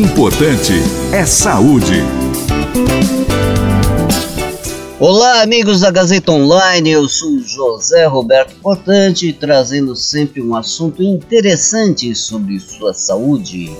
importante é saúde. Olá, amigos da Gazeta Online, eu sou José Roberto Portante, trazendo sempre um assunto interessante sobre sua saúde.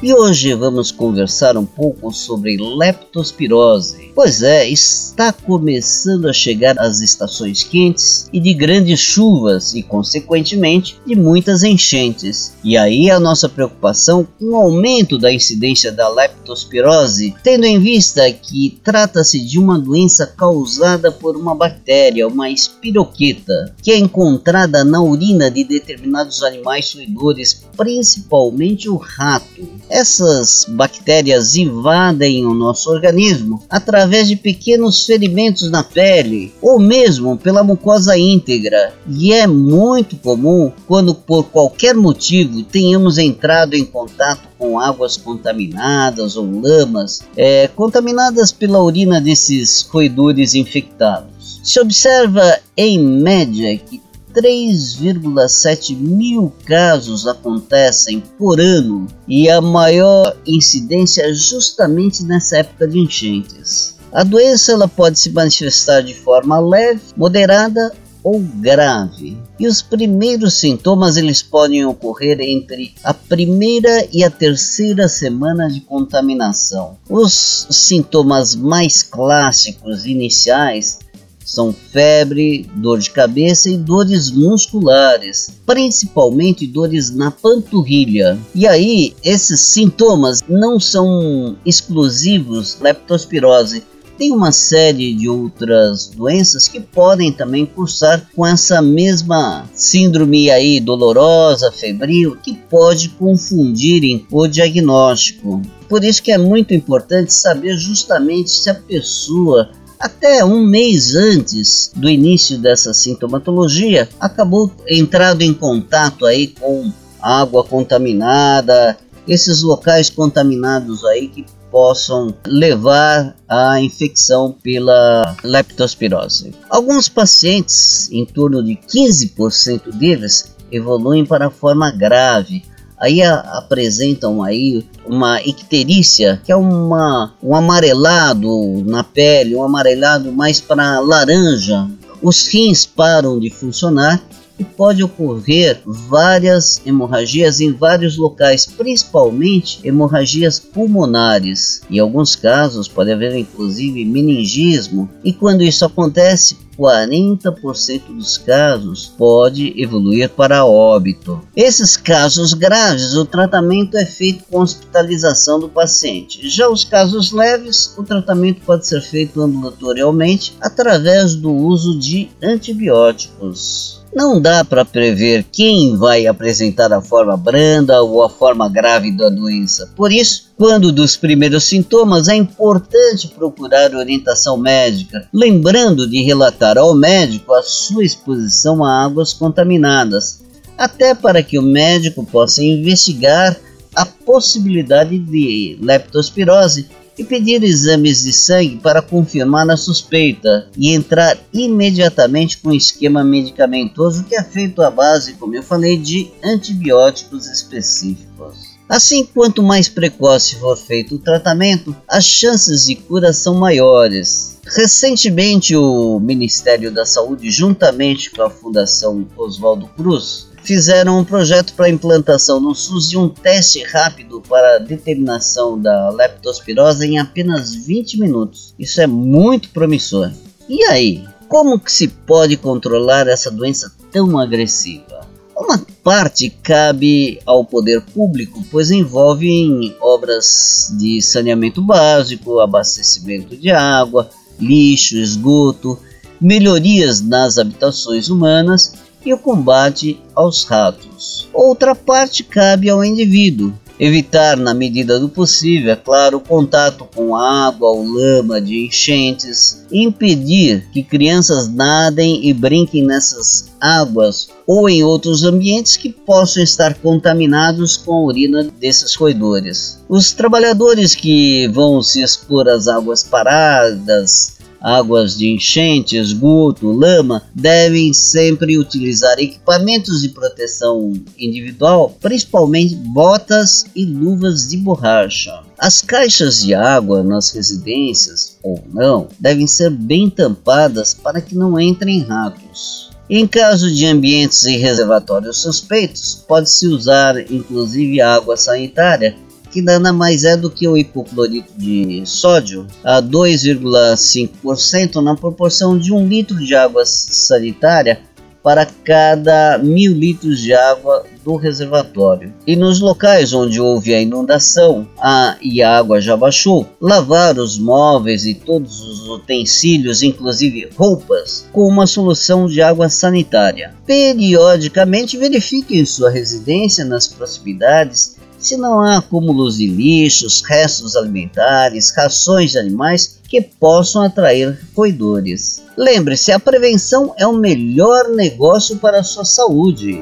E hoje vamos conversar um pouco sobre leptospirose. Pois é, está começando a chegar as estações quentes e de grandes chuvas e, consequentemente, de muitas enchentes. E aí a nossa preocupação com o aumento da incidência da leptospirose, tendo em vista que trata-se de uma doença causada por uma bactéria, uma espiroqueta, que é encontrada na urina de determinados animais suidores, principalmente o rato. Essas bactérias invadem o nosso organismo através de pequenos ferimentos na pele ou mesmo pela mucosa íntegra, e é muito comum quando por qualquer motivo tenhamos entrado em contato com águas contaminadas ou lamas é, contaminadas pela urina desses roedores infectados. Se observa em média que 3,7 mil casos acontecem por ano e a maior incidência é justamente nessa época de enchentes. A doença ela pode se manifestar de forma leve, moderada ou grave. E os primeiros sintomas eles podem ocorrer entre a primeira e a terceira semana de contaminação. Os sintomas mais clássicos iniciais são febre, dor de cabeça e dores musculares, principalmente dores na panturrilha. E aí, esses sintomas não são exclusivos leptospirose. Tem uma série de outras doenças que podem também cursar com essa mesma síndrome aí dolorosa, febril, que pode confundirem o diagnóstico. Por isso que é muito importante saber justamente se a pessoa até um mês antes do início dessa sintomatologia, acabou entrando em contato aí com água contaminada, esses locais contaminados aí que possam levar à infecção pela leptospirose. Alguns pacientes, em torno de 15% deles, evoluem para a forma grave, aí a, apresentam aí uma icterícia, que é uma, um amarelado na pele, um amarelado mais para laranja. Os rins param de funcionar e pode ocorrer várias hemorragias em vários locais, principalmente hemorragias pulmonares. Em alguns casos pode haver inclusive meningismo, e quando isso acontece, 40% dos casos pode evoluir para óbito. Esses casos graves, o tratamento é feito com hospitalização do paciente. Já os casos leves, o tratamento pode ser feito ambulatorialmente através do uso de antibióticos. Não dá para prever quem vai apresentar a forma branda ou a forma grave da doença. Por isso, quando dos primeiros sintomas, é importante procurar orientação médica, lembrando de relatar ao médico a sua exposição a águas contaminadas, até para que o médico possa investigar a possibilidade de leptospirose e pedir exames de sangue para confirmar a suspeita e entrar imediatamente com um esquema medicamentoso que é feito à base, como eu falei, de antibióticos específicos. Assim, quanto mais precoce for feito o tratamento, as chances de cura são maiores. Recentemente, o Ministério da Saúde, juntamente com a Fundação Oswaldo Cruz, fizeram um projeto para implantação no SUS de um teste rápido para determinação da leptospirose em apenas 20 minutos. Isso é muito promissor. E aí, como que se pode controlar essa doença tão agressiva? Uma parte cabe ao poder público, pois envolve obras de saneamento básico, abastecimento de água, lixo, esgoto, melhorias nas habitações humanas e o combate aos ratos. Outra parte cabe ao indivíduo. Evitar, na medida do possível, é claro, o contato com água ou lama de enchentes, impedir que crianças nadem e brinquem nessas águas ou em outros ambientes que possam estar contaminados com a urina desses roedores. Os trabalhadores que vão se expor às águas paradas, águas de enchente, esgoto, lama, devem sempre utilizar equipamentos de proteção individual, principalmente botas e luvas de borracha. As caixas de água nas residências, ou não, devem ser bem tampadas para que não entrem ratos. Em caso de ambientes e reservatórios suspeitos, pode-se usar inclusive água sanitária que nada mais é do que o hipoclorito de sódio a 2,5% na proporção de um litro de água sanitária para cada mil litros de água do reservatório. E nos locais onde houve a inundação a, e a água já baixou, lavar os móveis e todos os utensílios, inclusive roupas, com uma solução de água sanitária. Periodicamente verifique em sua residência nas proximidades se não há acúmulos de lixos, restos alimentares, rações de animais que possam atrair roedores. Lembre-se, a prevenção é o melhor negócio para a sua saúde.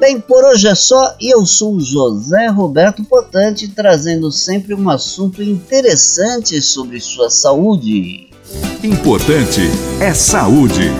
Bem, por hoje é só e eu sou José Roberto Potante trazendo sempre um assunto interessante sobre sua saúde. Importante é saúde.